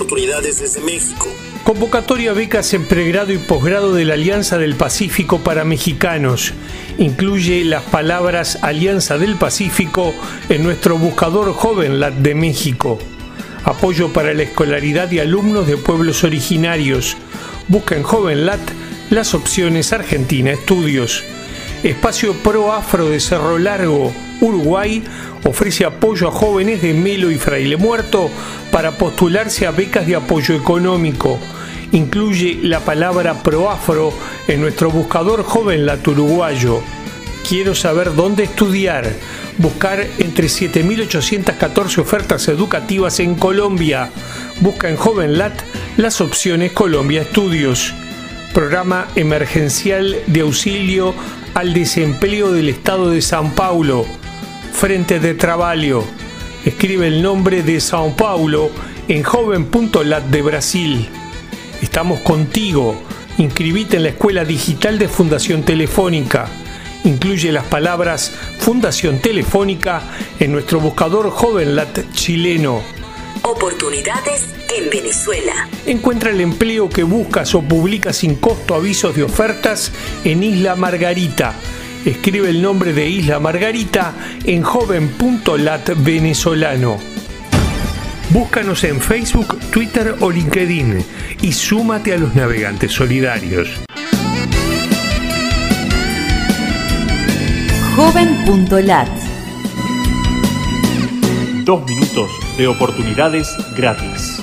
Oportunidades desde México. Convocatoria becas en pregrado y posgrado de la Alianza del Pacífico para mexicanos. Incluye las palabras Alianza del Pacífico en nuestro buscador JovenLat de México. Apoyo para la escolaridad y alumnos de pueblos originarios. Busca en JovenLat las opciones Argentina Estudios. Espacio Pro Afro de Cerro Largo, Uruguay, ofrece apoyo a jóvenes de Melo y Fraile Muerto para postularse a becas de apoyo económico. Incluye la palabra Proafro en nuestro buscador JovenLat uruguayo. Quiero saber dónde estudiar. Buscar entre 7.814 ofertas educativas en Colombia. Busca en JovenLat las opciones Colombia Estudios. Programa emergencial de auxilio al desempleo del Estado de San Paulo. Frente de Trabalho. Escribe el nombre de Sao Paulo en joven.lat de Brasil. Estamos contigo. Inscribite en la Escuela Digital de Fundación Telefónica. Incluye las palabras Fundación Telefónica en nuestro buscador JovenLat chileno. Oportunidades en Venezuela. Encuentra el empleo que buscas o publica sin costo avisos de ofertas en Isla Margarita. Escribe el nombre de Isla Margarita en joven.lat venezolano. Búscanos en Facebook, Twitter o LinkedIn y súmate a los navegantes solidarios. Joven.lat Dos minutos de oportunidades gratis.